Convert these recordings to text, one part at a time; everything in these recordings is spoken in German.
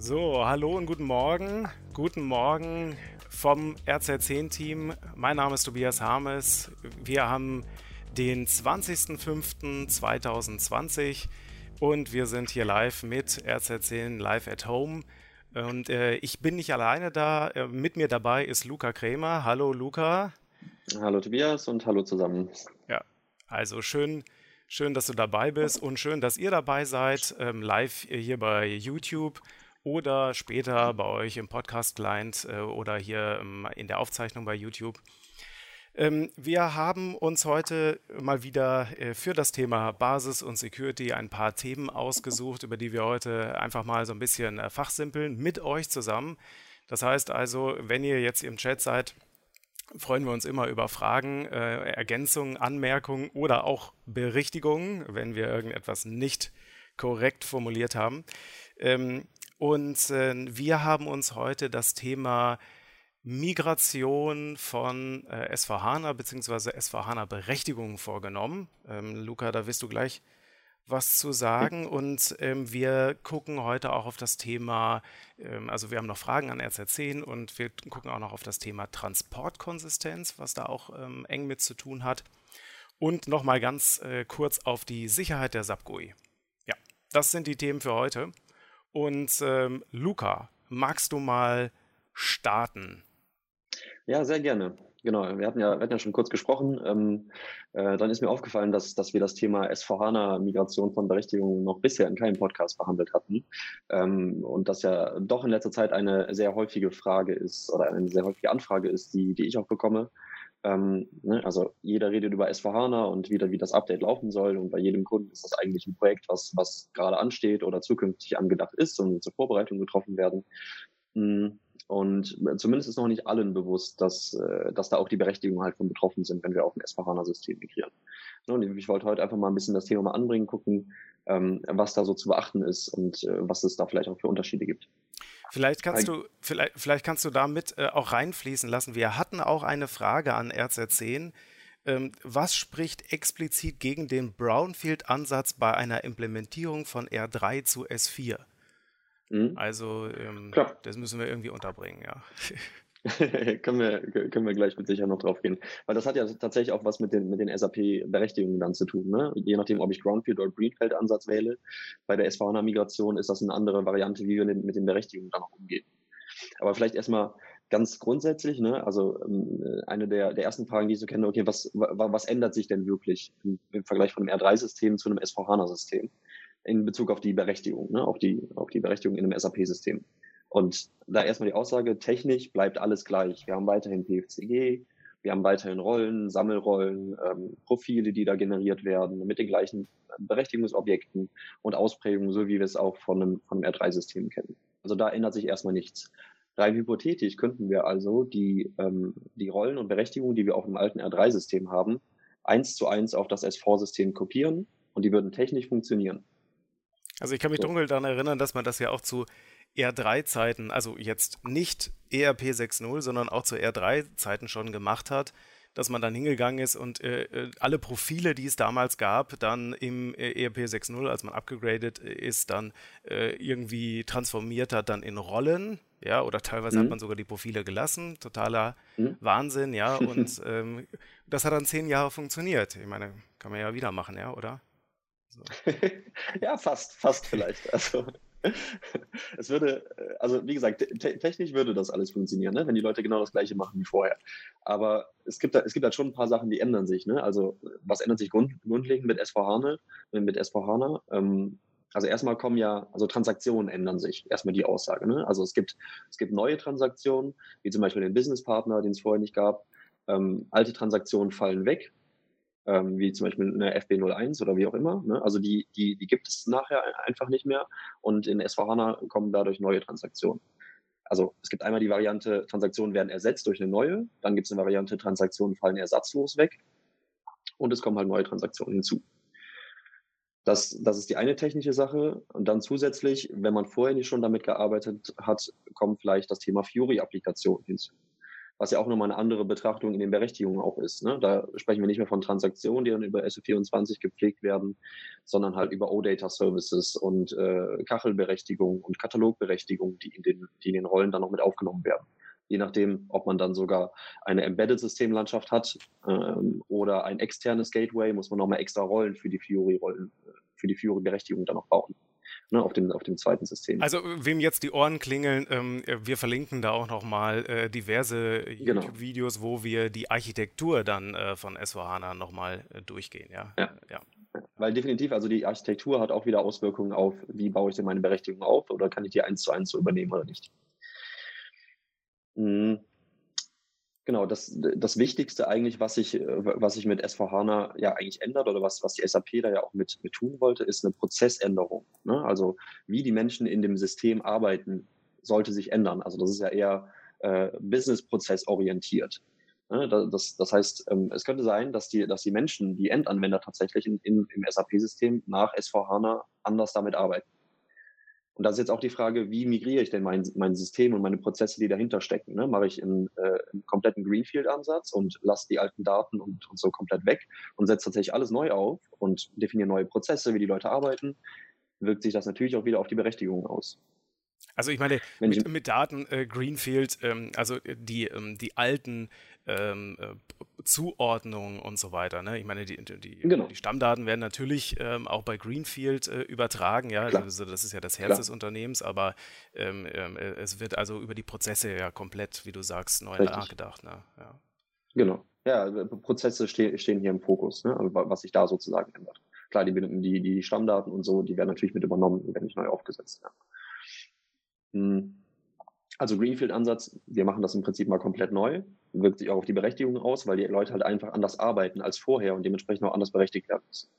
So, hallo und guten Morgen. Guten Morgen vom RZ10-Team. Mein Name ist Tobias Harmes. Wir haben den 20.05.2020 und wir sind hier live mit RZ10 Live at Home. Und äh, ich bin nicht alleine da. Äh, mit mir dabei ist Luca Krämer. Hallo Luca. Hallo Tobias und hallo zusammen. Ja, also schön, schön, dass du dabei bist und schön, dass ihr dabei seid, ähm, live hier bei YouTube oder später bei euch im Podcast-Client äh, oder hier ähm, in der Aufzeichnung bei YouTube. Ähm, wir haben uns heute mal wieder äh, für das Thema Basis und Security ein paar Themen ausgesucht, über die wir heute einfach mal so ein bisschen äh, fachsimpeln mit euch zusammen. Das heißt also, wenn ihr jetzt im Chat seid, freuen wir uns immer über Fragen, äh, Ergänzungen, Anmerkungen oder auch Berichtigungen, wenn wir irgendetwas nicht korrekt formuliert haben. Ähm, und äh, wir haben uns heute das Thema Migration von äh, SVHANA bzw. SVHANA-Berechtigungen vorgenommen. Ähm, Luca, da wirst du gleich was zu sagen. Und ähm, wir gucken heute auch auf das Thema, ähm, also wir haben noch Fragen an RZ10 und wir gucken auch noch auf das Thema Transportkonsistenz, was da auch ähm, eng mit zu tun hat. Und nochmal ganz äh, kurz auf die Sicherheit der SAP-GUI. Ja, das sind die Themen für heute. Und ähm, Luca, magst du mal starten? Ja, sehr gerne. Genau, wir hatten ja, wir hatten ja schon kurz gesprochen. Ähm, äh, dann ist mir aufgefallen, dass, dass wir das Thema S4HANA-Migration von Berechtigungen noch bisher in keinem Podcast behandelt hatten. Ähm, und das ja doch in letzter Zeit eine sehr häufige Frage ist oder eine sehr häufige Anfrage ist, die, die ich auch bekomme. Ähm, ne, also jeder redet über S4HANA und wieder, wie das Update laufen soll. Und bei jedem Kunden ist das eigentlich ein Projekt, was, was gerade ansteht oder zukünftig angedacht ist und zur Vorbereitung getroffen werden. Hm, und zumindest ist noch nicht allen bewusst, dass, äh, dass da auch die Berechtigungen halt von betroffen sind, wenn wir auf ein S4HANA-System migrieren. Und ich wollte heute einfach mal ein bisschen das Thema mal anbringen, gucken, ähm, was da so zu beachten ist und äh, was es da vielleicht auch für Unterschiede gibt. Vielleicht kannst du, vielleicht, vielleicht kannst du damit äh, auch reinfließen lassen. Wir hatten auch eine Frage an RZ10. Ähm, was spricht explizit gegen den Brownfield-Ansatz bei einer Implementierung von R3 zu S4? Mhm. Also, ähm, das müssen wir irgendwie unterbringen, ja. können, wir, können wir gleich mit Sicherheit noch drauf gehen. Weil das hat ja tatsächlich auch was mit den, mit den SAP-Berechtigungen dann zu tun. Ne? Je nachdem, ob ich Groundfield oder Greenfield-Ansatz wähle, bei der SVHANA-Migration ist das eine andere Variante, wie wir mit den Berechtigungen dann auch umgehen. Aber vielleicht erstmal ganz grundsätzlich, ne? also ähm, eine der, der ersten Fragen, die ich so kenne, okay, was, was ändert sich denn wirklich im, im Vergleich von einem R3-System zu einem SVHANA-System in Bezug auf die Berechtigung, ne? auf, die, auf die Berechtigung in einem SAP-System? Und da erstmal die Aussage, technisch bleibt alles gleich. Wir haben weiterhin PFCG, wir haben weiterhin Rollen, Sammelrollen, ähm, Profile, die da generiert werden, mit den gleichen Berechtigungsobjekten und Ausprägungen, so wie wir es auch von einem, von einem R3-System kennen. Also da ändert sich erstmal nichts. Rein hypothetisch könnten wir also die, ähm, die Rollen und Berechtigungen, die wir auch im alten R3-System haben, eins zu eins auf das S4-System kopieren und die würden technisch funktionieren. Also ich kann mich so. dunkel daran erinnern, dass man das ja auch zu R3-Zeiten, also jetzt nicht ERP 6.0, sondern auch zu R3-Zeiten schon gemacht hat, dass man dann hingegangen ist und äh, äh, alle Profile, die es damals gab, dann im äh, ERP 6.0, als man abgegradet ist, dann äh, irgendwie transformiert hat dann in Rollen, ja, oder teilweise mhm. hat man sogar die Profile gelassen, totaler mhm. Wahnsinn, ja, und ähm, das hat dann zehn Jahre funktioniert. Ich meine, kann man ja wieder machen, ja, oder? So. ja, fast, fast vielleicht. Also es würde, äh, also wie gesagt, te technisch würde das alles funktionieren, ne? wenn die Leute genau das gleiche machen wie vorher. Aber es gibt, es gibt halt schon ein paar Sachen, die ändern sich. Ne? Also was ändert sich grund, grundlegend mit SVHANA? Mit SVHANA? Ähm, also erstmal kommen ja, also Transaktionen ändern sich, erstmal die Aussage. Ne? Also es gibt, es gibt neue Transaktionen, wie zum Beispiel den Businesspartner, den es vorher nicht gab. Ähm, alte Transaktionen fallen weg, ähm, wie zum Beispiel eine FB01 oder wie auch immer. Ne? Also die, die, die gibt es nachher einfach nicht mehr und in S4HANA kommen dadurch neue Transaktionen. Also es gibt einmal die Variante, Transaktionen werden ersetzt durch eine neue, dann gibt es eine Variante, Transaktionen fallen ersatzlos weg und es kommen halt neue Transaktionen hinzu. Das, das ist die eine technische Sache. Und dann zusätzlich, wenn man vorher nicht schon damit gearbeitet hat, kommt vielleicht das Thema Fiori-Applikation hinzu. Was ja auch nochmal eine andere Betrachtung in den Berechtigungen auch ist. Ne? Da sprechen wir nicht mehr von Transaktionen, die dann über SO24 gepflegt werden, sondern halt über OData Services und äh, Kachelberechtigung und Katalogberechtigung, die in, den, die in den Rollen dann noch mit aufgenommen werden. Je nachdem, ob man dann sogar eine Embedded-Systemlandschaft hat ähm, oder ein externes Gateway, muss man nochmal extra Rollen für die Fiori-Rollen, äh, für die Fiori-Berechtigung dann noch bauen ne, auf, dem, auf dem zweiten System. Also wem jetzt die Ohren klingeln, ähm, wir verlinken da auch nochmal äh, diverse genau. YouTube-Videos, wo wir die Architektur dann äh, von S4HANA nochmal äh, durchgehen. Ja? Ja. ja. Weil definitiv, also die Architektur hat auch wieder Auswirkungen auf, wie baue ich denn meine Berechtigung auf oder kann ich die eins zu eins so übernehmen oder nicht. Mhm. Genau, das, das Wichtigste eigentlich, was sich was ich mit S4HANA ja eigentlich ändert oder was, was die SAP da ja auch mit, mit tun wollte, ist eine Prozessänderung. Ne? Also wie die Menschen in dem System arbeiten, sollte sich ändern. Also das ist ja eher äh, business-prozess-orientiert. Ne? Das, das heißt, ähm, es könnte sein, dass die, dass die Menschen, die Endanwender tatsächlich in, in, im SAP-System nach S4HANA anders damit arbeiten. Und da ist jetzt auch die Frage, wie migriere ich denn mein, mein System und meine Prozesse, die dahinter stecken? Ne? Mache ich einen, äh, einen kompletten Greenfield-Ansatz und lasse die alten Daten und, und so komplett weg und setze tatsächlich alles neu auf und definiere neue Prozesse, wie die Leute arbeiten, wirkt sich das natürlich auch wieder auf die Berechtigung aus. Also ich meine, mit, mit Daten äh, Greenfield, ähm, also äh, die, ähm, die alten ähm, äh, Zuordnung und so weiter. Ne? Ich meine, die, die, genau. die Stammdaten werden natürlich ähm, auch bei Greenfield äh, übertragen, ja, also das ist ja das Herz Klar. des Unternehmens, aber ähm, ähm, äh, es wird also über die Prozesse ja komplett, wie du sagst, neu Richtig. nachgedacht. Ne? Ja. Genau. Ja, äh, Prozesse ste stehen hier im Fokus, ne? Also, was sich da sozusagen ändert. Klar, die, die, die Stammdaten und so, die werden natürlich mit übernommen, die werden nicht neu aufgesetzt. Ja. Hm. Also Greenfield-Ansatz, wir machen das im Prinzip mal komplett neu, wirkt sich auch auf die Berechtigung aus, weil die Leute halt einfach anders arbeiten als vorher und dementsprechend auch anders berechtigt werden müssen.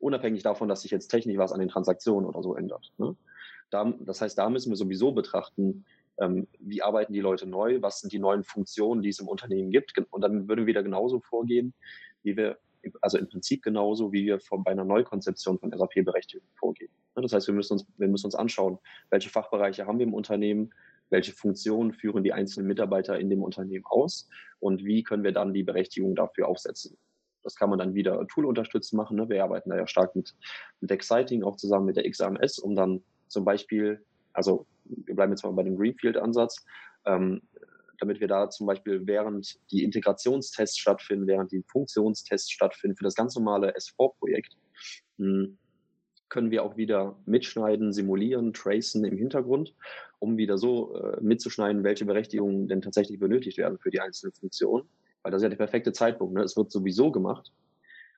Unabhängig davon, dass sich jetzt technisch was an den Transaktionen oder so ändert. Ne? Da, das heißt, da müssen wir sowieso betrachten, ähm, wie arbeiten die Leute neu, was sind die neuen Funktionen, die es im Unternehmen gibt. Und dann würden wir wieder genauso vorgehen, wie wir, also im Prinzip genauso, wie wir von, bei einer Neukonzeption von SAP-Berechtigung vorgehen. Ne? Das heißt, wir müssen uns, wir müssen uns anschauen, welche Fachbereiche haben wir im Unternehmen, welche Funktionen führen die einzelnen Mitarbeiter in dem Unternehmen aus und wie können wir dann die Berechtigung dafür aufsetzen. Das kann man dann wieder Tool unterstützt machen. Ne? Wir arbeiten da ja stark mit, mit Exciting auch zusammen mit der XAMS, um dann zum Beispiel, also wir bleiben jetzt mal bei dem Greenfield-Ansatz, ähm, damit wir da zum Beispiel während die Integrationstests stattfinden, während die Funktionstests stattfinden für das ganz normale S4-Projekt, hm, können wir auch wieder mitschneiden, simulieren, tracen im Hintergrund, um wieder so äh, mitzuschneiden, welche Berechtigungen denn tatsächlich benötigt werden für die einzelnen Funktionen. Weil das ist ja der perfekte Zeitpunkt. Ne? Es wird sowieso gemacht.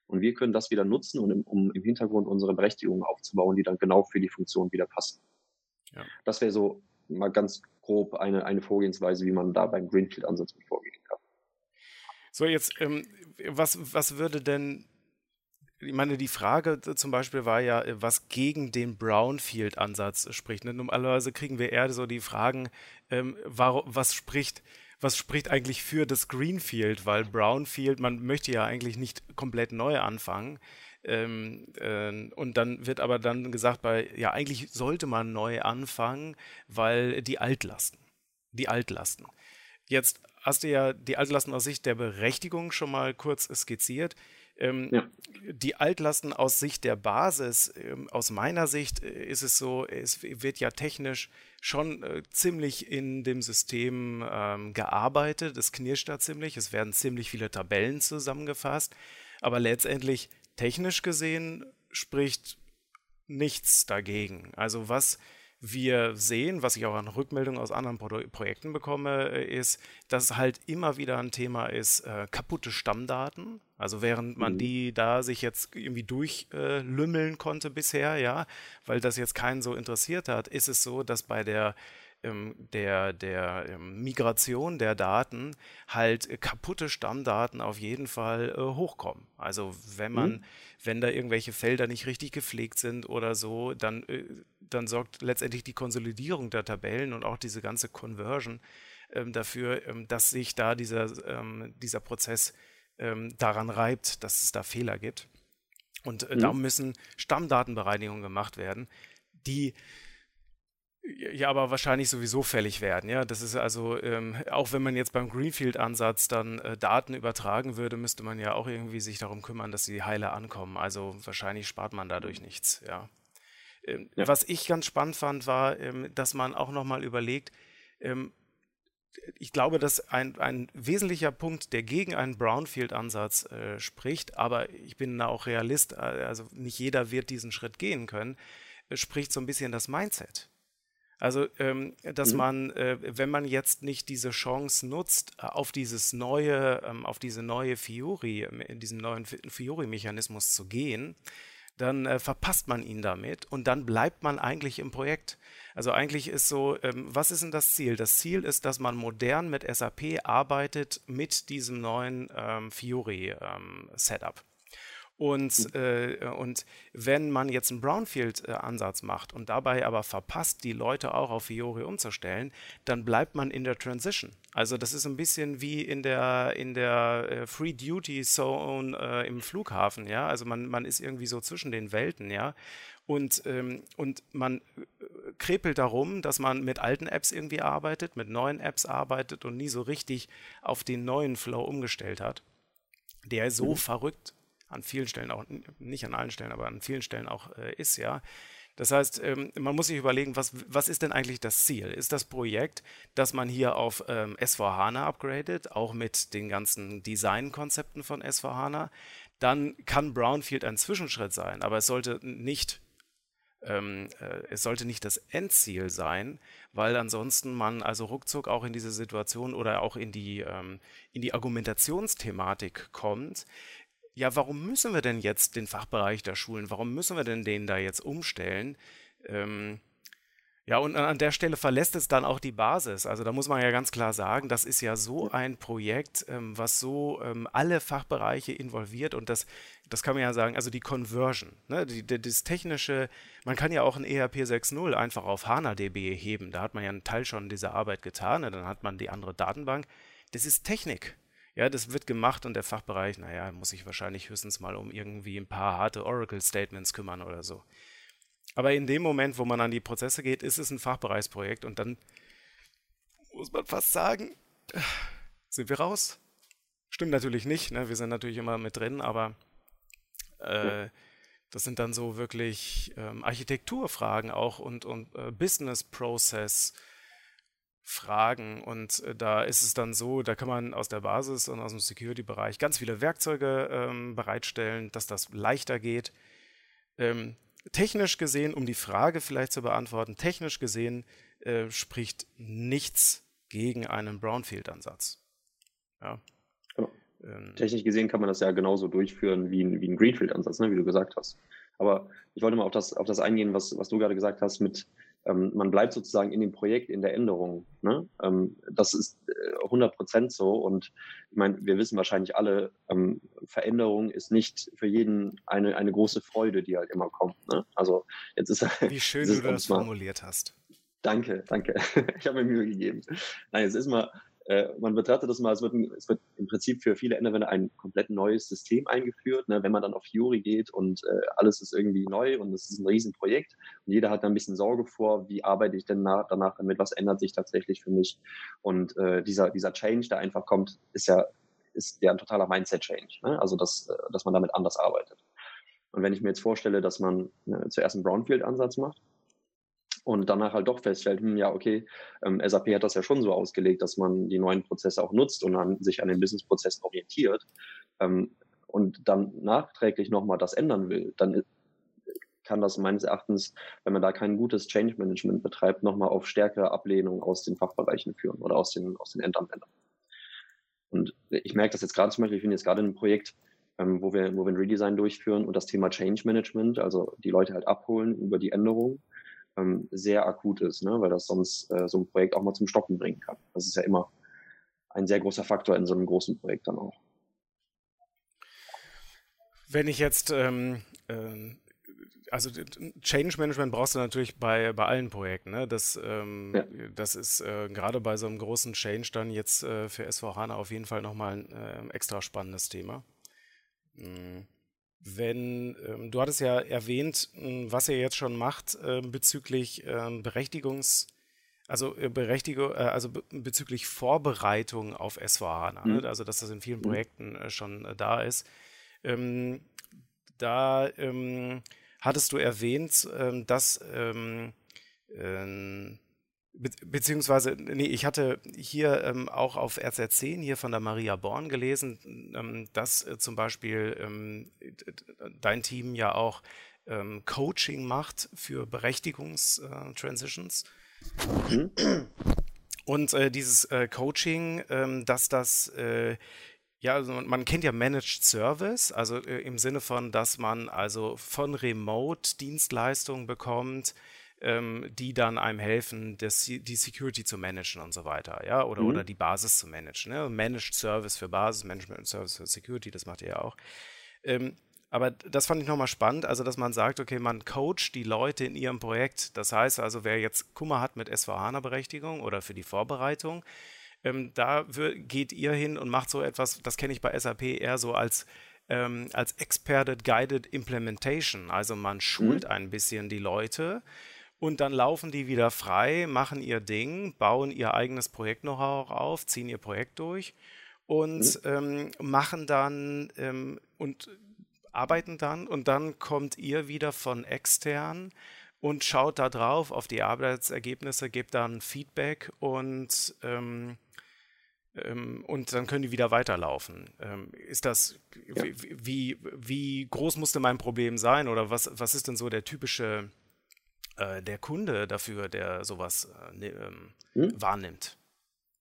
Und wir können das wieder nutzen, um im, um im Hintergrund unsere Berechtigungen aufzubauen, die dann genau für die Funktion wieder passen. Ja. Das wäre so mal ganz grob eine, eine Vorgehensweise, wie man da beim Greenfield-Ansatz mit vorgehen kann. So, jetzt, ähm, was, was würde denn ich meine, die Frage zum Beispiel war ja, was gegen den Brownfield-Ansatz spricht. Ne? Normalerweise kriegen wir eher so die Fragen, ähm, warum, was spricht, was spricht eigentlich für das Greenfield? Weil Brownfield, man möchte ja eigentlich nicht komplett neu anfangen. Ähm, äh, und dann wird aber dann gesagt, bei, ja, eigentlich sollte man neu anfangen, weil die Altlasten, die Altlasten. Jetzt hast du ja die Altlasten aus Sicht der Berechtigung schon mal kurz skizziert. Ähm, ja. Die Altlasten aus Sicht der Basis, ähm, aus meiner Sicht äh, ist es so, es wird ja technisch schon äh, ziemlich in dem System ähm, gearbeitet. Es knirscht da ziemlich, es werden ziemlich viele Tabellen zusammengefasst, aber letztendlich technisch gesehen spricht nichts dagegen. Also was wir sehen, was ich auch an Rückmeldungen aus anderen Pro Projekten bekomme, äh, ist, dass halt immer wieder ein Thema ist, äh, kaputte Stammdaten. Also während man mhm. die da sich jetzt irgendwie durchlümmeln äh, konnte bisher, ja, weil das jetzt keinen so interessiert hat, ist es so, dass bei der ähm, der, der ähm, Migration der Daten halt kaputte Stammdaten auf jeden Fall äh, hochkommen. Also wenn man, mhm. wenn da irgendwelche Felder nicht richtig gepflegt sind oder so, dann, äh, dann sorgt letztendlich die Konsolidierung der Tabellen und auch diese ganze Conversion ähm, dafür, ähm, dass sich da dieser, ähm, dieser Prozess ähm, daran reibt, dass es da Fehler gibt. Und äh, mhm. da müssen Stammdatenbereinigungen gemacht werden, die Ja, aber wahrscheinlich sowieso fällig werden. Ja, das ist also, ähm, auch wenn man jetzt beim Greenfield-Ansatz dann äh, Daten übertragen würde, müsste man ja auch irgendwie sich darum kümmern, dass sie heile ankommen. Also wahrscheinlich spart man dadurch nichts. Ja. Ähm, ja. Was ich ganz spannend fand, war, ähm, dass man auch nochmal überlegt, ähm, ich glaube, dass ein, ein wesentlicher Punkt, der gegen einen Brownfield-Ansatz äh, spricht, aber ich bin da auch Realist, äh, also nicht jeder wird diesen Schritt gehen können, äh, spricht so ein bisschen das Mindset. Also, ähm, dass mhm. man, äh, wenn man jetzt nicht diese Chance nutzt, äh, auf dieses neue, ähm, auf diese neue Fiori, in ähm, diesen neuen Fiori-Mechanismus zu gehen, dann äh, verpasst man ihn damit und dann bleibt man eigentlich im Projekt. Also eigentlich ist so, ähm, was ist denn das Ziel? Das Ziel ist, dass man modern mit SAP arbeitet mit diesem neuen ähm, Fiori-Setup. Und, mhm. äh, und wenn man jetzt einen Brownfield-Ansatz macht und dabei aber verpasst, die Leute auch auf Fiori umzustellen, dann bleibt man in der Transition. Also das ist ein bisschen wie in der, in der äh, Free Duty Zone äh, im Flughafen, ja. Also man, man ist irgendwie so zwischen den Welten, ja. Und, ähm, und man äh, krepelt darum, dass man mit alten Apps irgendwie arbeitet, mit neuen Apps arbeitet und nie so richtig auf den neuen Flow umgestellt hat, der so mhm. verrückt an vielen Stellen auch, nicht an allen Stellen, aber an vielen Stellen auch äh, ist, ja. Das heißt, ähm, man muss sich überlegen, was, was ist denn eigentlich das Ziel? Ist das Projekt, dass man hier auf ähm, S4HANA upgradet, auch mit den ganzen Designkonzepten von S4HANA? Dann kann Brownfield ein Zwischenschritt sein, aber es sollte nicht ähm, äh, es sollte nicht das Endziel sein, weil ansonsten man also ruckzuck auch in diese Situation oder auch in die, ähm, in die Argumentationsthematik kommt, ja, warum müssen wir denn jetzt den Fachbereich da schulen? Warum müssen wir denn den da jetzt umstellen? Ähm, ja, und an der Stelle verlässt es dann auch die Basis. Also da muss man ja ganz klar sagen, das ist ja so ein Projekt, ähm, was so ähm, alle Fachbereiche involviert und das, das kann man ja sagen, also die Conversion, ne, die, die, das technische, man kann ja auch ein ERP 6.0 einfach auf HANA-DB heben. Da hat man ja einen Teil schon dieser Arbeit getan, ne, dann hat man die andere Datenbank. Das ist Technik. Ja, das wird gemacht und der Fachbereich, naja, muss sich wahrscheinlich höchstens mal um irgendwie ein paar harte Oracle-Statements kümmern oder so. Aber in dem Moment, wo man an die Prozesse geht, ist es ein Fachbereichsprojekt und dann muss man fast sagen, sind wir raus. Stimmt natürlich nicht, ne? wir sind natürlich immer mit drin, aber äh, das sind dann so wirklich ähm, Architekturfragen auch und, und äh, Business Process Fragen. Und äh, da ist es dann so, da kann man aus der Basis und aus dem Security-Bereich ganz viele Werkzeuge ähm, bereitstellen, dass das leichter geht. Ähm, technisch gesehen, um die Frage vielleicht zu beantworten, technisch gesehen äh, spricht nichts gegen einen Brownfield-Ansatz. Ja. Genau. Ähm, technisch gesehen kann man das ja genauso durchführen wie ein, wie ein Greenfield-Ansatz, ne, wie du gesagt hast. Aber ich wollte mal auf das, auf das eingehen, was, was du gerade gesagt hast mit ähm, man bleibt sozusagen in dem Projekt, in der Änderung. Ne? Ähm, das ist äh, 100 Prozent so. Und ich meine, wir wissen wahrscheinlich alle, ähm, Veränderung ist nicht für jeden eine, eine große Freude, die halt immer kommt. Ne? Also jetzt ist Wie schön du das formuliert hast. Danke, danke. ich habe mir Mühe gegeben. Nein, es ist mal, äh, man betrachtet das mal, es wird, es wird im Prinzip für viele Endverwender ein komplett neues System eingeführt. Ne? Wenn man dann auf Fury geht und äh, alles ist irgendwie neu und es ist ein Riesenprojekt und jeder hat da ein bisschen Sorge vor, wie arbeite ich denn nach, danach damit, was ändert sich tatsächlich für mich. Und äh, dieser, dieser Change, der einfach kommt, ist ja, ist ja ein totaler Mindset-Change. Ne? Also, dass, äh, dass man damit anders arbeitet. Und wenn ich mir jetzt vorstelle, dass man äh, zuerst einen Brownfield-Ansatz macht, und danach halt doch feststellt, hm, ja, okay, ähm, SAP hat das ja schon so ausgelegt, dass man die neuen Prozesse auch nutzt und an, sich an den Businessprozessen orientiert ähm, und dann nachträglich nochmal das ändern will, dann kann das meines Erachtens, wenn man da kein gutes Change Management betreibt, nochmal auf stärkere Ablehnung aus den Fachbereichen führen oder aus den, aus den Endanwendern. Und ich merke das jetzt gerade zum Beispiel, ich bin jetzt gerade in einem Projekt, ähm, wo, wir, wo wir ein Redesign durchführen und das Thema Change Management, also die Leute halt abholen über die Änderungen ähm, sehr akut ist, ne? weil das sonst äh, so ein Projekt auch mal zum Stoppen bringen kann. Das ist ja immer ein sehr großer Faktor in so einem großen Projekt dann auch. Wenn ich jetzt, ähm, äh, also Change Management brauchst du natürlich bei, bei allen Projekten. Ne? Das, ähm, ja. das ist äh, gerade bei so einem großen Change dann jetzt äh, für SVHANA auf jeden Fall nochmal ein äh, extra spannendes Thema. Mhm. Wenn, ähm, du hattest ja erwähnt, hm, was ihr jetzt schon macht äh, bezüglich ähm, Berechtigungs- also äh, Berechtigung, äh, also be bezüglich Vorbereitung auf S4HANA, mhm. ne? also dass das in vielen mhm. Projekten äh, schon äh, da ist. Ähm, da ähm, hattest du erwähnt, ähm, dass ähm, Be beziehungsweise, nee, ich hatte hier ähm, auch auf RZ10 hier von der Maria Born gelesen, ähm, dass äh, zum Beispiel ähm, dein Team ja auch ähm, Coaching macht für Berechtigungstransitions. Mhm. Und äh, dieses äh, Coaching, ähm, dass das äh, ja, also man kennt ja Managed Service, also äh, im Sinne von, dass man also von Remote Dienstleistungen bekommt, ähm, die dann einem helfen, das, die Security zu managen und so weiter, ja, oder, mhm. oder die Basis zu managen. Ne? Managed Service für Basis, Management Service für Security, das macht ihr ja auch. Ähm, aber das fand ich nochmal spannend, also dass man sagt, okay, man coacht die Leute in ihrem Projekt. Das heißt also, wer jetzt Kummer hat mit SVH-Berechtigung oder für die Vorbereitung, ähm, da geht ihr hin und macht so etwas, das kenne ich bei SAP eher so als ähm, als Experted Guided Implementation. Also man schult mhm. ein bisschen die Leute und dann laufen die wieder frei, machen ihr Ding, bauen ihr eigenes Projekt noch auch auf, ziehen ihr Projekt durch und mhm. ähm, machen dann ähm, und arbeiten dann und dann kommt ihr wieder von extern und schaut da drauf auf die Arbeitsergebnisse, gebt dann Feedback und ähm, ähm, und dann können die wieder weiterlaufen. Ähm, ist das, ja. wie, wie groß musste mein Problem sein oder was, was ist denn so der typische äh, der Kunde dafür, der sowas äh, ne, ähm, hm? wahrnimmt?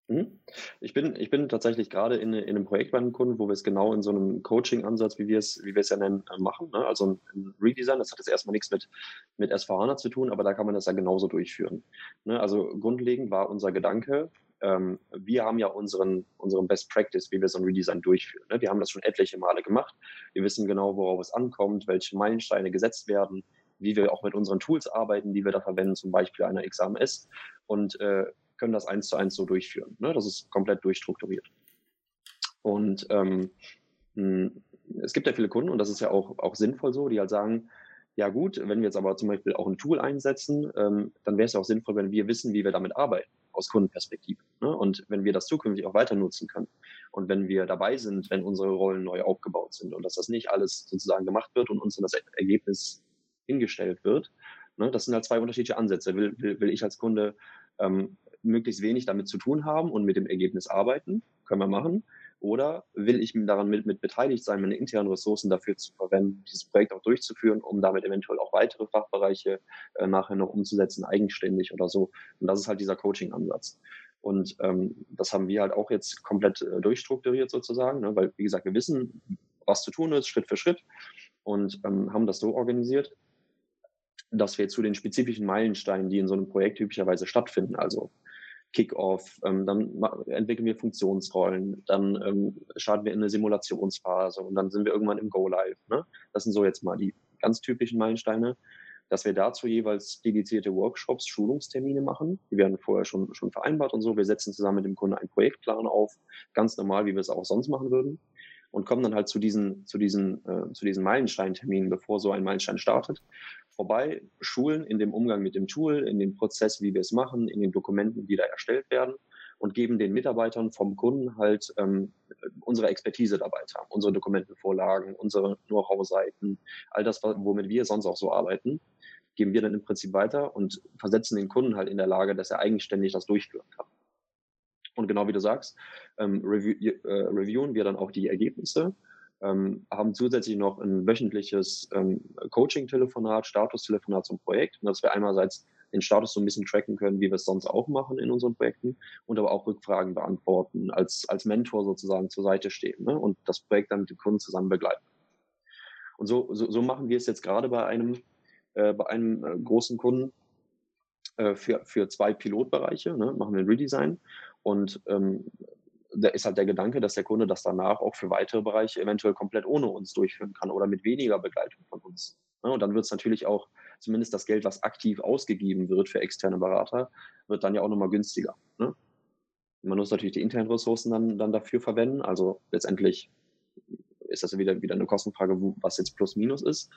Hm? Ich bin, ich bin tatsächlich gerade in, in einem Projekt bei einem Kunden, wo wir es genau in so einem Coaching-Ansatz, wie wir es, wie wir es ja nennen, äh, machen. Ne? Also ein, ein, Redesign, das hat jetzt erstmal nichts mit, mit S4HANA zu tun, aber da kann man das ja genauso durchführen. Ne? Also grundlegend war unser Gedanke, ähm, wir haben ja unseren, unseren Best Practice, wie wir so ein Redesign durchführen. Ne? Wir haben das schon etliche Male gemacht. Wir wissen genau, worauf es ankommt, welche Meilensteine gesetzt werden, wie wir auch mit unseren Tools arbeiten, die wir da verwenden, zum Beispiel einer XAMS und äh, können das eins zu eins so durchführen. Ne? Das ist komplett durchstrukturiert. Und ähm, hm, es gibt ja viele Kunden, und das ist ja auch, auch sinnvoll so, die halt sagen, ja gut, wenn wir jetzt aber zum Beispiel auch ein Tool einsetzen, ähm, dann wäre es ja auch sinnvoll, wenn wir wissen, wie wir damit arbeiten, aus Kundenperspektive. Ne? Und wenn wir das zukünftig auch weiter nutzen können. Und wenn wir dabei sind, wenn unsere Rollen neu aufgebaut sind und dass das nicht alles sozusagen gemacht wird und uns dann das Ergebnis hingestellt wird. Ne, das sind halt zwei unterschiedliche Ansätze. Will, will, will ich als Kunde ähm, möglichst wenig damit zu tun haben und mit dem Ergebnis arbeiten? Können wir machen. Oder will ich daran mit, mit beteiligt sein, meine internen Ressourcen dafür zu verwenden, dieses Projekt auch durchzuführen, um damit eventuell auch weitere Fachbereiche äh, nachher noch umzusetzen, eigenständig oder so. Und das ist halt dieser Coaching-Ansatz. Und ähm, das haben wir halt auch jetzt komplett äh, durchstrukturiert sozusagen, ne? weil, wie gesagt, wir wissen, was zu tun ist, Schritt für Schritt und ähm, haben das so organisiert, dass wir zu den spezifischen Meilensteinen, die in so einem Projekt typischerweise stattfinden, also Kickoff, ähm, dann entwickeln wir Funktionsrollen, dann ähm, starten wir in eine Simulationsphase und dann sind wir irgendwann im Go-Live. Ne? Das sind so jetzt mal die ganz typischen Meilensteine, dass wir dazu jeweils dedizierte Workshops, Schulungstermine machen. Die werden vorher schon, schon vereinbart und so. Wir setzen zusammen mit dem Kunden einen Projektplan auf, ganz normal, wie wir es auch sonst machen würden und kommen dann halt zu diesen, zu diesen, äh, zu diesen Meilensteinterminen, bevor so ein Meilenstein startet vorbei, schulen in dem Umgang mit dem Tool, in dem Prozess, wie wir es machen, in den Dokumenten, die da erstellt werden und geben den Mitarbeitern vom Kunden halt ähm, unsere Expertise dabei weiter, unsere Dokumentenvorlagen, unsere Know-how-Seiten, all das, womit wir sonst auch so arbeiten, geben wir dann im Prinzip weiter und versetzen den Kunden halt in der Lage, dass er eigenständig das durchführen kann. Und genau wie du sagst, ähm, review, äh, reviewen wir dann auch die Ergebnisse ähm, haben zusätzlich noch ein wöchentliches ähm, Coaching-Telefonat, Status-Telefonat zum Projekt, dass wir einerseits den Status so ein bisschen tracken können, wie wir es sonst auch machen in unseren Projekten und aber auch Rückfragen beantworten, als, als Mentor sozusagen zur Seite stehen ne? und das Projekt dann mit dem Kunden zusammen begleiten. Und so, so, so machen wir es jetzt gerade bei einem, äh, bei einem äh, großen Kunden äh, für, für zwei Pilotbereiche, ne? machen wir ein Redesign und ähm, da ist halt der Gedanke, dass der Kunde das danach auch für weitere Bereiche eventuell komplett ohne uns durchführen kann oder mit weniger Begleitung von uns. Und dann wird es natürlich auch, zumindest das Geld, was aktiv ausgegeben wird für externe Berater, wird dann ja auch nochmal günstiger. Ne? Man muss natürlich die internen Ressourcen dann, dann dafür verwenden, also letztendlich ist das wieder, wieder eine Kostenfrage, was jetzt plus minus ist.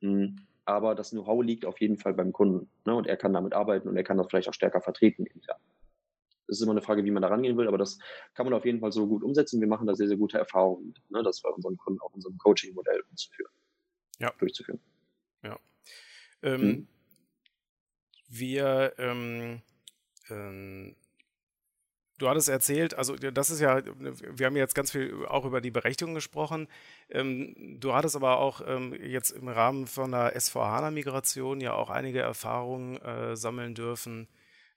Hm, aber das Know-how liegt auf jeden Fall beim Kunden. Ne? Und er kann damit arbeiten und er kann das vielleicht auch stärker vertreten intern. Das ist immer eine Frage, wie man da rangehen will, aber das kann man auf jeden Fall so gut umsetzen. Wir machen da sehr, sehr gute Erfahrungen mit, ne? das bei unseren Kunden auch unserem Coaching-Modell umzuführen. Ja. Durchzuführen. Ja. Ähm, hm. Wir ähm, ähm, Du hattest erzählt, also das ist ja, wir haben jetzt ganz viel auch über die Berechtigung gesprochen. Ähm, du hattest aber auch ähm, jetzt im Rahmen von der SVH-Migration ja auch einige Erfahrungen äh, sammeln dürfen,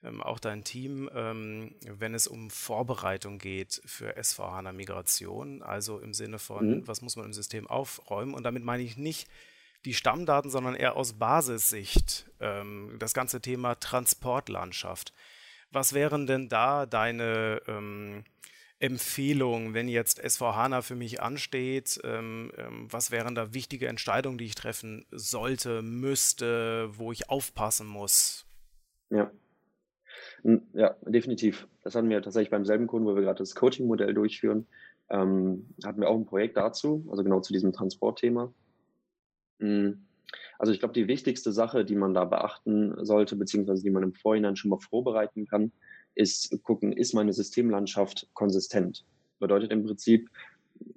ähm, auch dein Team, ähm, wenn es um Vorbereitung geht für SVH-Migration, also im Sinne von, mhm. was muss man im System aufräumen. Und damit meine ich nicht die Stammdaten, sondern eher aus Basissicht ähm, das ganze Thema Transportlandschaft. Was wären denn da deine ähm, Empfehlungen, wenn jetzt SVHANA für mich ansteht? Ähm, ähm, was wären da wichtige Entscheidungen, die ich treffen sollte, müsste, wo ich aufpassen muss? Ja. Ja, definitiv. Das hatten wir tatsächlich beim selben Kunden, wo wir gerade das Coaching-Modell durchführen. Ähm, hatten wir auch ein Projekt dazu, also genau zu diesem Transportthema. Mhm. Also ich glaube, die wichtigste Sache, die man da beachten sollte, beziehungsweise die man im Vorhinein schon mal vorbereiten kann, ist gucken, ist meine Systemlandschaft konsistent? Bedeutet im Prinzip,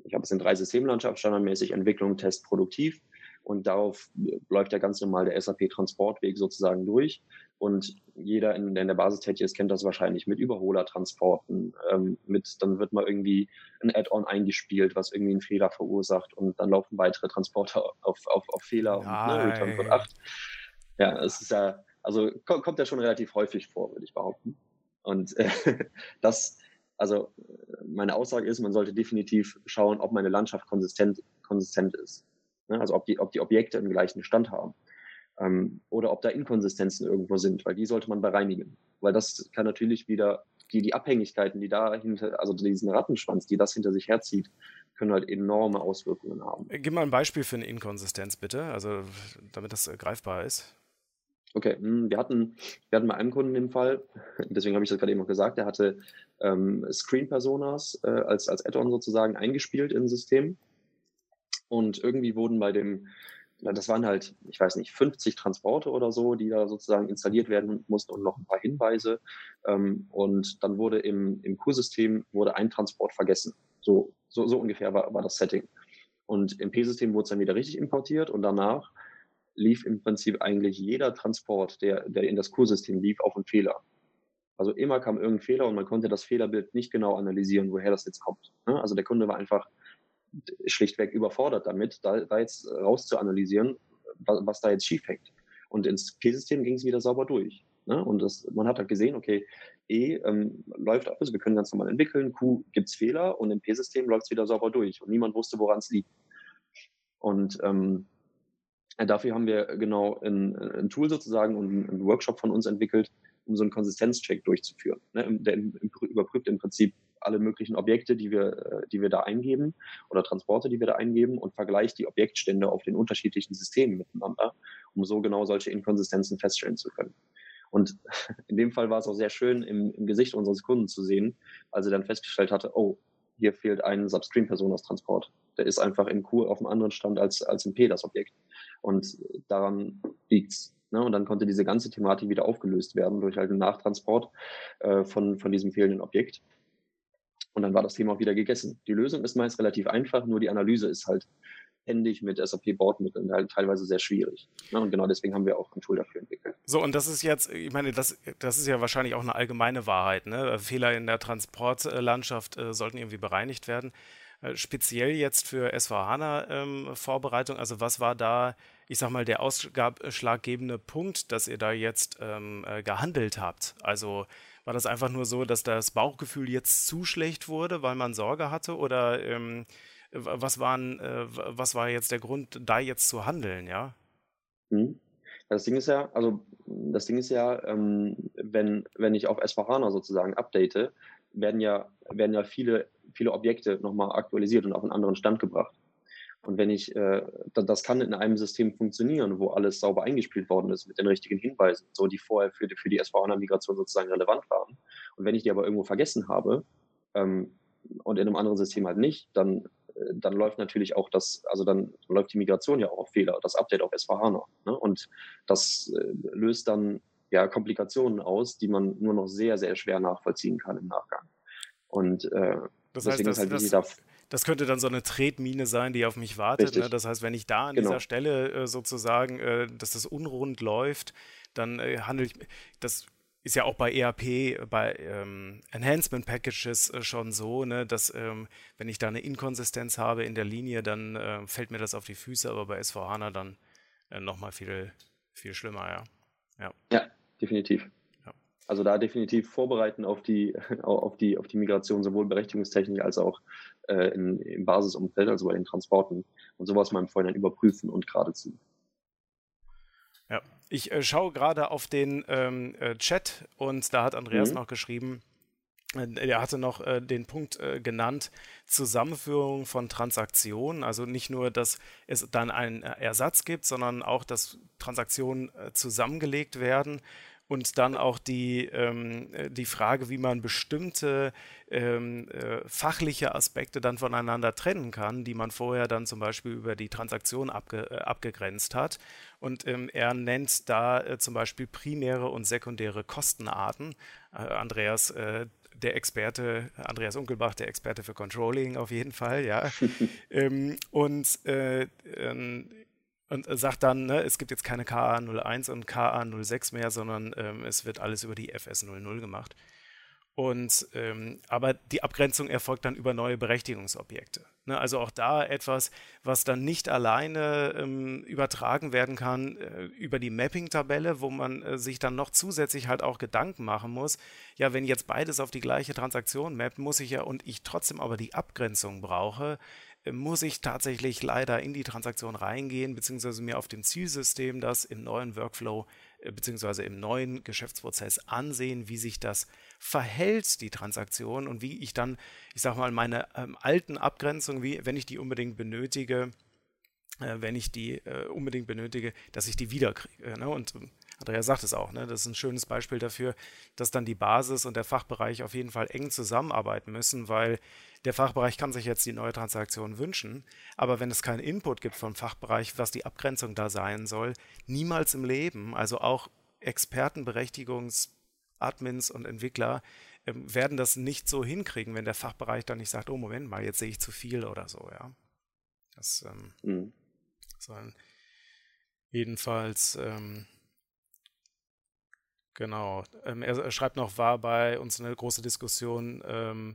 ich habe es in drei Systemlandschaften, standardmäßig Entwicklung, Test, Produktiv und darauf läuft ja ganz normal der SAP-Transportweg sozusagen durch. Und jeder, in, der in der Basis tätig ist, kennt das wahrscheinlich mit Überholertransporten. Ähm, mit, dann wird mal irgendwie ein Add-on eingespielt, was irgendwie einen Fehler verursacht und dann laufen weitere Transporte auf, auf, auf Fehler Nein. und ne, Return 8. Ja, es ist ja, also kommt, ja schon relativ häufig vor, würde ich behaupten. Und äh, das, also meine Aussage ist, man sollte definitiv schauen, ob meine Landschaft konsistent, konsistent ist. Ne? Also ob die, ob die Objekte im gleichen Stand haben. Ähm, oder ob da Inkonsistenzen irgendwo sind, weil die sollte man bereinigen. Weil das kann natürlich wieder, die, die Abhängigkeiten, die da hinter, also diesen Rattenschwanz, die das hinter sich herzieht, können halt enorme Auswirkungen haben. Gib mal ein Beispiel für eine Inkonsistenz, bitte, also damit das äh, greifbar ist. Okay, hm, wir hatten, wir hatten bei einem Kunden den Fall, deswegen habe ich das gerade eben auch gesagt, der hatte ähm, Screen-Personas äh, als, als Add-on sozusagen eingespielt im System und irgendwie wurden bei dem, das waren halt, ich weiß nicht, 50 Transporte oder so, die da sozusagen installiert werden mussten und noch ein paar Hinweise. Ähm, und dann wurde im, im Q-System wurde ein Transport vergessen. So, so, so ungefähr war, war das Setting. Und im P-System wurde es dann wieder richtig importiert und danach lief im Prinzip eigentlich jeder Transport, der, der in das Q-System lief, auf einen Fehler. Also immer kam irgendein Fehler und man konnte das Fehlerbild nicht genau analysieren, woher das jetzt kommt. Ne? Also der Kunde war einfach schlichtweg überfordert damit, da, da jetzt rauszuanalysieren, was, was da jetzt schief hängt. Und ins P-System ging es wieder sauber durch. Ne? Und das, man hat halt gesehen, okay, E ähm, läuft alles, wir können ganz normal entwickeln, Q gibt es Fehler und im P-System läuft es wieder sauber durch. Und niemand wusste, woran es liegt. Und ähm, dafür haben wir genau ein, ein Tool sozusagen und einen Workshop von uns entwickelt, um so einen Konsistenzcheck durchzuführen. Ne? Der überprüft im Prinzip alle möglichen Objekte, die wir, äh, die wir da eingeben oder Transporte, die wir da eingeben und vergleicht die Objektstände auf den unterschiedlichen Systemen miteinander, um so genau solche Inkonsistenzen feststellen zu können. Und in dem Fall war es auch sehr schön, im, im Gesicht unseres Kunden zu sehen, als er dann festgestellt hatte, oh, hier fehlt ein Substream-Personas-Transport. Der ist einfach in Q auf einem anderen Stand als, als im P, das Objekt. Und daran liegt's. Ne? Und dann konnte diese ganze Thematik wieder aufgelöst werden durch halt einen Nachtransport äh, von, von diesem fehlenden Objekt. Und dann war das Thema auch wieder gegessen. Die Lösung ist meist relativ einfach, nur die Analyse ist halt händig mit SAP-Bordmitteln halt teilweise sehr schwierig. Und genau deswegen haben wir auch ein Tool dafür entwickelt. So, und das ist jetzt, ich meine, das, das ist ja wahrscheinlich auch eine allgemeine Wahrheit. Ne? Fehler in der Transportlandschaft äh, sollten irgendwie bereinigt werden. Äh, speziell jetzt für SVHANA-Vorbereitung, ähm, also was war da, ich sag mal, der ausschlaggebende Punkt, dass ihr da jetzt ähm, äh, gehandelt habt? Also war das einfach nur so, dass das Bauchgefühl jetzt zu schlecht wurde, weil man Sorge hatte? Oder ähm, was, waren, äh, was war jetzt der Grund, da jetzt zu handeln, ja? Mhm. Das Ding ist ja, also das Ding ist ja, ähm, wenn, wenn ich auf S4HANA sozusagen update, werden ja, werden ja viele, viele Objekte nochmal aktualisiert und auf einen anderen Stand gebracht. Und wenn ich, äh, das kann in einem System funktionieren, wo alles sauber eingespielt worden ist mit den richtigen Hinweisen, so die vorher für, für die SVH-Migration sozusagen relevant waren. Und wenn ich die aber irgendwo vergessen habe ähm, und in einem anderen System halt nicht, dann dann läuft natürlich auch das, also dann läuft die Migration ja auch auf Fehler, das Update auf S4HANA. Ne? Und das äh, löst dann ja Komplikationen aus, die man nur noch sehr, sehr schwer nachvollziehen kann im Nachgang. Und äh, das heißt, das, halt das, das, könnte dann so eine Tretmine sein, die auf mich wartet. Ne? Das heißt, wenn ich da an genau. dieser Stelle äh, sozusagen, äh, dass das unrund läuft, dann äh, handle ich, das ist ja auch bei ERP, bei ähm, Enhancement Packages äh, schon so, ne, dass ähm, wenn ich da eine Inkonsistenz habe in der Linie, dann äh, fällt mir das auf die Füße, aber bei SVHANA dann äh, nochmal viel, viel schlimmer, ja. Ja, ja definitiv. Also da definitiv vorbereiten auf die, auf die, auf die Migration, sowohl berechtigungstechnisch als auch äh, in, im Basisumfeld, also bei den Transporten und sowas mal im Vorhinein überprüfen und gerade ziehen. Ja, ich äh, schaue gerade auf den ähm, äh, Chat und da hat Andreas mhm. noch geschrieben, äh, er hatte noch äh, den Punkt äh, genannt, Zusammenführung von Transaktionen. Also nicht nur, dass es dann einen äh, Ersatz gibt, sondern auch, dass Transaktionen äh, zusammengelegt werden und dann auch die, ähm, äh, die Frage, wie man bestimmte ähm, äh, fachliche Aspekte dann voneinander trennen kann, die man vorher dann zum Beispiel über die Transaktion abge, äh, abgegrenzt hat. Und ähm, er nennt da äh, zum Beispiel primäre und sekundäre Kostenarten. Äh, Andreas, äh, der Experte, Andreas Unkelbach, der Experte für Controlling auf jeden Fall, ja. ähm, und ähm, und sagt dann, ne, es gibt jetzt keine KA01 und KA06 mehr, sondern ähm, es wird alles über die FS00 gemacht. Und ähm, aber die Abgrenzung erfolgt dann über neue Berechtigungsobjekte. Ne, also auch da etwas, was dann nicht alleine ähm, übertragen werden kann äh, über die Mapping-Tabelle, wo man äh, sich dann noch zusätzlich halt auch Gedanken machen muss. Ja, wenn jetzt beides auf die gleiche Transaktion mappt, muss ich ja und ich trotzdem aber die Abgrenzung brauche, muss ich tatsächlich leider in die Transaktion reingehen, beziehungsweise mir auf dem Zielsystem das im neuen Workflow, äh, beziehungsweise im neuen Geschäftsprozess ansehen, wie sich das verhält, die Transaktion und wie ich dann, ich sag mal, meine ähm, alten Abgrenzungen, wie wenn ich die unbedingt benötige, äh, wenn ich die äh, unbedingt benötige, dass ich die wiederkriege. Ne? Und ähm, Andrea sagt es auch, ne? das ist ein schönes Beispiel dafür, dass dann die Basis und der Fachbereich auf jeden Fall eng zusammenarbeiten müssen, weil der Fachbereich kann sich jetzt die neue Transaktion wünschen, aber wenn es keinen Input gibt vom Fachbereich, was die Abgrenzung da sein soll, niemals im Leben, also auch Expertenberechtigungsadmins und Entwickler ähm, werden das nicht so hinkriegen, wenn der Fachbereich dann nicht sagt, oh Moment mal, jetzt sehe ich zu viel oder so, ja. Das ähm, mhm. soll jedenfalls ähm, Genau. Ähm, er, schreibt noch, war bei uns eine große Diskussion, ähm,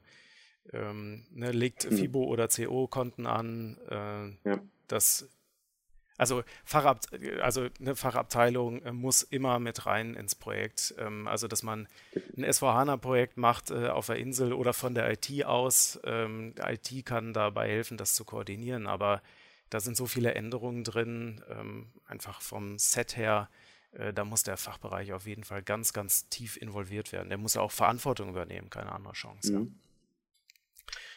ähm, ne, legt hm. FIBO oder CO-Konten an, äh, ja. das also, Fachabte also eine Fachabteilung äh, muss immer mit rein ins Projekt. Ähm, also, dass man ein SVHANA-Projekt macht äh, auf der Insel oder von der IT aus. Ähm, IT kann dabei helfen, das zu koordinieren, aber da sind so viele Änderungen drin, ähm, einfach vom Set her. Äh, da muss der Fachbereich auf jeden Fall ganz, ganz tief involviert werden. Der muss ja auch Verantwortung übernehmen, keine andere Chance. Mhm.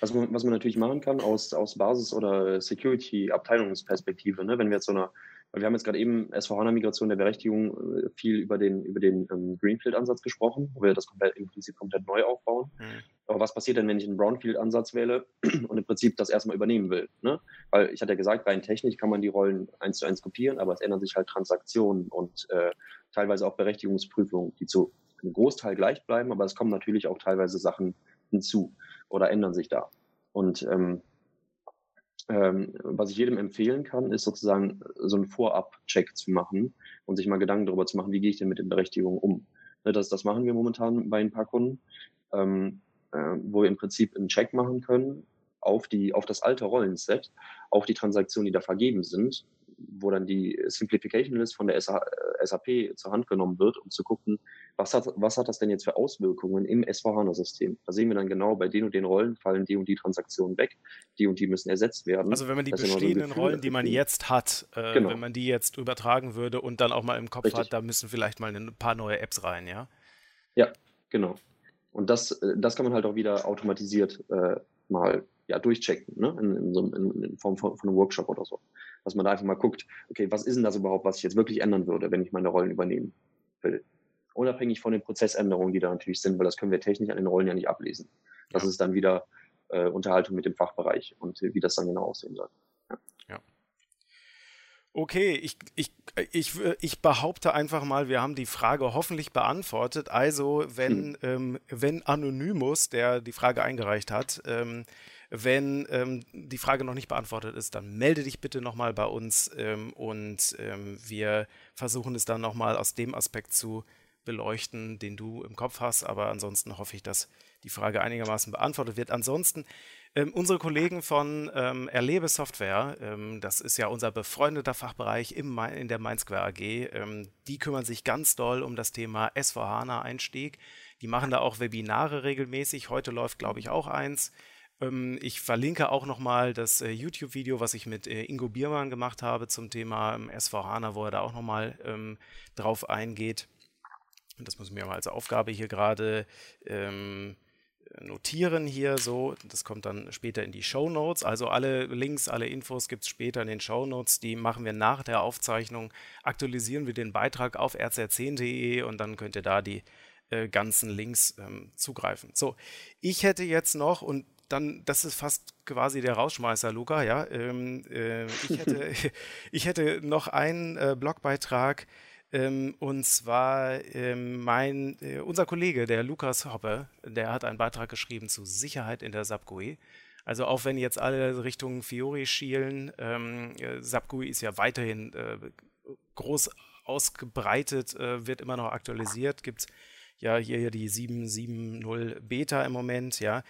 Was man, was man natürlich machen kann aus, aus Basis- oder Security-Abteilungsperspektive, ne? wenn wir jetzt so eine, wir haben jetzt gerade eben SVH-Migration der Berechtigung äh, viel über den, über den ähm, Greenfield-Ansatz gesprochen, wo wir das komplett, im Prinzip komplett neu aufbauen. Mhm. Aber was passiert denn, wenn ich einen Brownfield-Ansatz wähle und im Prinzip das erstmal übernehmen will? Ne? Weil ich hatte ja gesagt, rein technisch kann man die Rollen eins zu eins kopieren, aber es ändern sich halt Transaktionen und äh, teilweise auch Berechtigungsprüfungen, die zu einem Großteil gleich bleiben, aber es kommen natürlich auch teilweise Sachen hinzu oder ändern sich da. Und ähm, ähm, was ich jedem empfehlen kann, ist sozusagen so einen Vorab-Check zu machen und sich mal Gedanken darüber zu machen, wie gehe ich denn mit den Berechtigungen um. Ne, das, das machen wir momentan bei ein paar Kunden, ähm, äh, wo wir im Prinzip einen Check machen können auf, die, auf das alte Rollenset, auf die Transaktionen, die da vergeben sind wo dann die Simplification List von der SAP äh, zur Hand genommen wird, um zu gucken, was hat, was hat das denn jetzt für Auswirkungen im S4HANA-System? Da sehen wir dann genau, bei den und den Rollen fallen die und die Transaktionen weg, die und die müssen ersetzt werden. Also wenn man die das bestehenden so Rollen, die man jetzt hat, äh, genau. wenn man die jetzt übertragen würde und dann auch mal im Kopf Richtig. hat, da müssen vielleicht mal ein paar neue Apps rein, ja? Ja, genau. Und das, äh, das kann man halt auch wieder automatisiert äh, mal ja, durchchecken, ne? in, in, so, in, in Form von, von, einem Workshop oder so. Dass man da einfach mal guckt, okay, was ist denn das überhaupt, was ich jetzt wirklich ändern würde, wenn ich meine Rollen übernehmen will. Unabhängig von den Prozessänderungen, die da natürlich sind, weil das können wir technisch an den Rollen ja nicht ablesen. Das ja. ist dann wieder äh, Unterhaltung mit dem Fachbereich und wie das dann genau aussehen soll. Okay, ich, ich, ich, ich behaupte einfach mal, wir haben die Frage hoffentlich beantwortet. Also, wenn, hm. ähm, wenn Anonymous, der die Frage eingereicht hat, ähm, wenn ähm, die Frage noch nicht beantwortet ist, dann melde dich bitte nochmal bei uns ähm, und ähm, wir versuchen es dann nochmal aus dem Aspekt zu beleuchten, den du im Kopf hast. Aber ansonsten hoffe ich, dass die Frage einigermaßen beantwortet wird. Ansonsten ähm, unsere Kollegen von ähm, Erlebe Software, ähm, das ist ja unser befreundeter Fachbereich im, in der Mindsquare AG, ähm, die kümmern sich ganz doll um das Thema S4HANA-Einstieg. Die machen da auch Webinare regelmäßig. Heute läuft, glaube ich, auch eins. Ähm, ich verlinke auch nochmal das äh, YouTube-Video, was ich mit äh, Ingo Biermann gemacht habe zum Thema ähm, S4HANA, wo er da auch nochmal ähm, drauf eingeht. Das muss ich mir mal als Aufgabe hier gerade ähm, notieren hier so. Das kommt dann später in die Show Notes. Also alle Links, alle Infos gibt es später in den Show Notes. Die machen wir nach der Aufzeichnung. Aktualisieren wir den Beitrag auf rz10.de und dann könnt ihr da die äh, ganzen Links ähm, zugreifen. So, ich hätte jetzt noch und dann, das ist fast quasi der Rausschmeißer, Luca, ja. Ähm, äh, ich, hätte, ich hätte noch einen äh, Blogbeitrag ähm, und zwar ähm, mein, äh, unser Kollege, der Lukas Hoppe, der hat einen Beitrag geschrieben zu Sicherheit in der SAP GUI. Also auch wenn jetzt alle Richtung Fiori schielen, ähm, äh, SAP GUI ist ja weiterhin äh, groß ausgebreitet, äh, wird immer noch aktualisiert. Gibt ja hier, hier die 7.7.0 Beta im Moment, ja.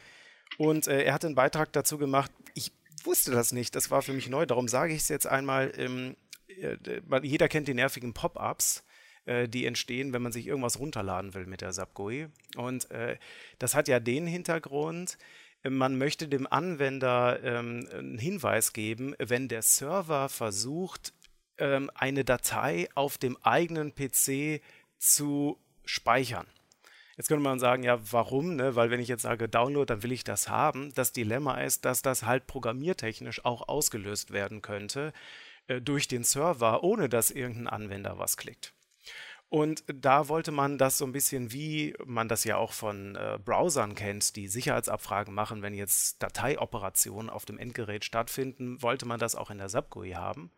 Und äh, er hat einen Beitrag dazu gemacht. Ich wusste das nicht, das war für mich neu, darum sage ich es jetzt einmal. Ähm, äh, jeder kennt die nervigen Pop-ups, äh, die entstehen, wenn man sich irgendwas runterladen will mit der SAP GUI. Und äh, das hat ja den Hintergrund, man möchte dem Anwender ähm, einen Hinweis geben, wenn der Server versucht, ähm, eine Datei auf dem eigenen PC zu speichern. Jetzt könnte man sagen, ja, warum? Ne? Weil wenn ich jetzt sage Download, dann will ich das haben. Das Dilemma ist, dass das halt programmiertechnisch auch ausgelöst werden könnte. Äh, durch den Server, ohne dass irgendein Anwender was klickt. Und da wollte man das so ein bisschen, wie man das ja auch von äh, Browsern kennt, die Sicherheitsabfragen machen, wenn jetzt Dateioperationen auf dem Endgerät stattfinden, wollte man das auch in der SAP GUI haben.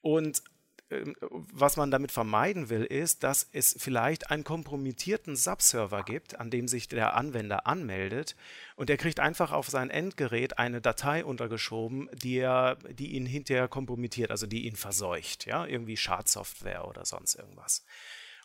Und was man damit vermeiden will, ist, dass es vielleicht einen kompromittierten Subserver gibt, an dem sich der Anwender anmeldet und der kriegt einfach auf sein Endgerät eine Datei untergeschoben, die, er, die ihn hinterher kompromittiert, also die ihn verseucht, ja, irgendwie Schadsoftware oder sonst irgendwas.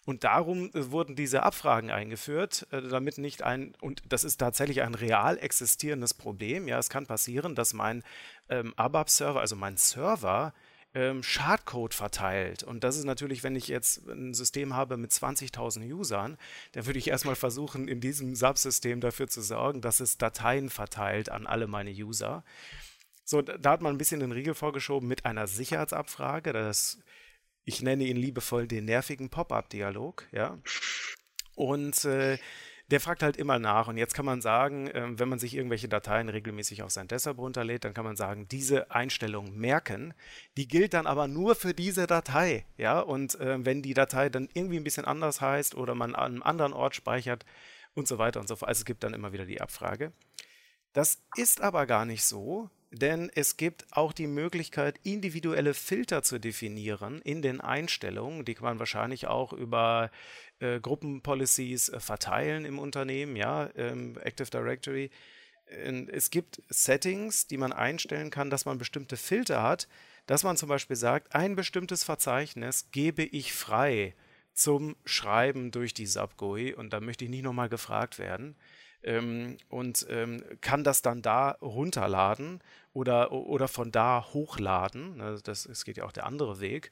Und darum äh, wurden diese Abfragen eingeführt, äh, damit nicht ein, und das ist tatsächlich ein real existierendes Problem. Ja, es kann passieren, dass mein ähm, ABAP-Server, also mein Server, ähm, Schadcode verteilt. Und das ist natürlich, wenn ich jetzt ein System habe mit 20.000 Usern, dann würde ich erstmal versuchen, in diesem Subsystem dafür zu sorgen, dass es Dateien verteilt an alle meine User. So, da hat man ein bisschen den Riegel vorgeschoben mit einer Sicherheitsabfrage. Das, ich nenne ihn liebevoll den nervigen Pop-up-Dialog, ja. Und äh, der fragt halt immer nach. Und jetzt kann man sagen, äh, wenn man sich irgendwelche Dateien regelmäßig auf sein Desktop runterlädt, dann kann man sagen, diese Einstellung merken. Die gilt dann aber nur für diese Datei. Ja, und äh, wenn die Datei dann irgendwie ein bisschen anders heißt oder man an einem anderen Ort speichert und so weiter und so fort. Also es gibt dann immer wieder die Abfrage. Das ist aber gar nicht so, denn es gibt auch die Möglichkeit, individuelle Filter zu definieren in den Einstellungen. Die kann man wahrscheinlich auch über äh, Gruppenpolicies äh, verteilen im Unternehmen, ja, ähm, Active Directory. Äh, es gibt Settings, die man einstellen kann, dass man bestimmte Filter hat, dass man zum Beispiel sagt, ein bestimmtes Verzeichnis gebe ich frei zum Schreiben durch die SAP-GUI und da möchte ich nicht nochmal gefragt werden. Ähm, und ähm, kann das dann da runterladen oder, oder von da hochladen. Also das, das geht ja auch der andere Weg.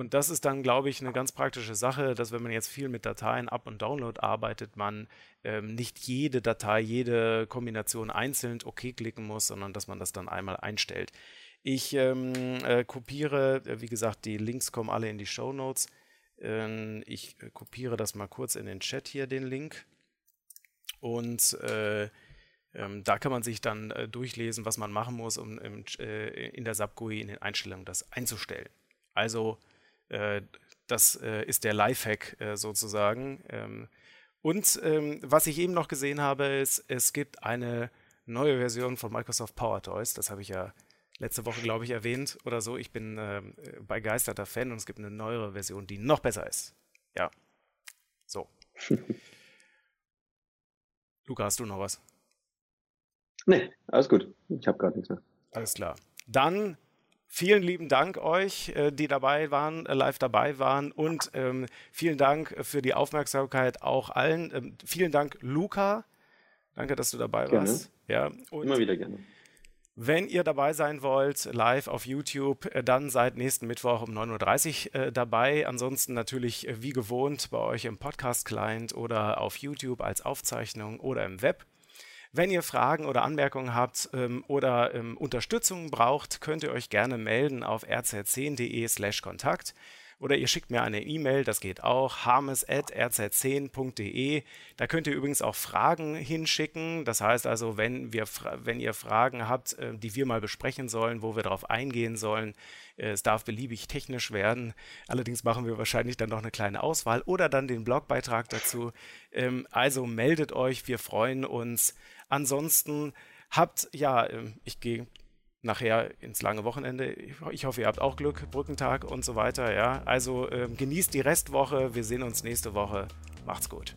Und das ist dann, glaube ich, eine ganz praktische Sache, dass wenn man jetzt viel mit Dateien Up- und Download arbeitet, man ähm, nicht jede Datei, jede Kombination einzeln okay klicken muss, sondern dass man das dann einmal einstellt. Ich ähm, äh, kopiere, äh, wie gesagt, die Links kommen alle in die Show Notes. Ähm, ich äh, kopiere das mal kurz in den Chat hier, den Link. Und äh, ähm, da kann man sich dann äh, durchlesen, was man machen muss, um im, äh, in der SAP GUI in den Einstellungen das einzustellen. Also das äh, ist der Lifehack äh, sozusagen. Ähm, und ähm, was ich eben noch gesehen habe, ist, es gibt eine neue Version von Microsoft Power Toys. Das habe ich ja letzte Woche, glaube ich, erwähnt oder so. Ich bin äh, begeisterter Fan und es gibt eine neuere Version, die noch besser ist. Ja. So. Luca, hast du noch was? Nee, alles gut. Ich habe gerade nichts mehr. Alles klar. Dann vielen lieben Dank euch, äh, die dabei waren, äh, live dabei waren und ähm, vielen Dank für die Aufmerksamkeit auch allen. Ähm, vielen Dank, Luca. Danke, dass du dabei gerne. warst. Ja, Immer wieder gerne. Wenn ihr dabei sein wollt, live auf YouTube, äh, dann seid nächsten Mittwoch um 9.30 Uhr dabei. Ansonsten natürlich wie gewohnt bei euch im Podcast-Client oder auf YouTube als Aufzeichnung oder im Web. Wenn ihr Fragen oder Anmerkungen habt ähm, oder ähm, Unterstützung braucht, könnt ihr euch gerne melden auf rz10.de/kontakt oder ihr schickt mir eine E-Mail, das geht auch, harmes.rz10.de. Da könnt ihr übrigens auch Fragen hinschicken. Das heißt also, wenn, wir, wenn ihr Fragen habt, äh, die wir mal besprechen sollen, wo wir darauf eingehen sollen, äh, es darf beliebig technisch werden. Allerdings machen wir wahrscheinlich dann noch eine kleine Auswahl oder dann den Blogbeitrag dazu. Ähm, also meldet euch, wir freuen uns. Ansonsten habt, ja, ähm, ich gehe nachher ins lange Wochenende. Ich hoffe, ihr habt auch Glück, Brückentag und so weiter. Ja, also ähm, genießt die Restwoche. Wir sehen uns nächste Woche. Macht's gut.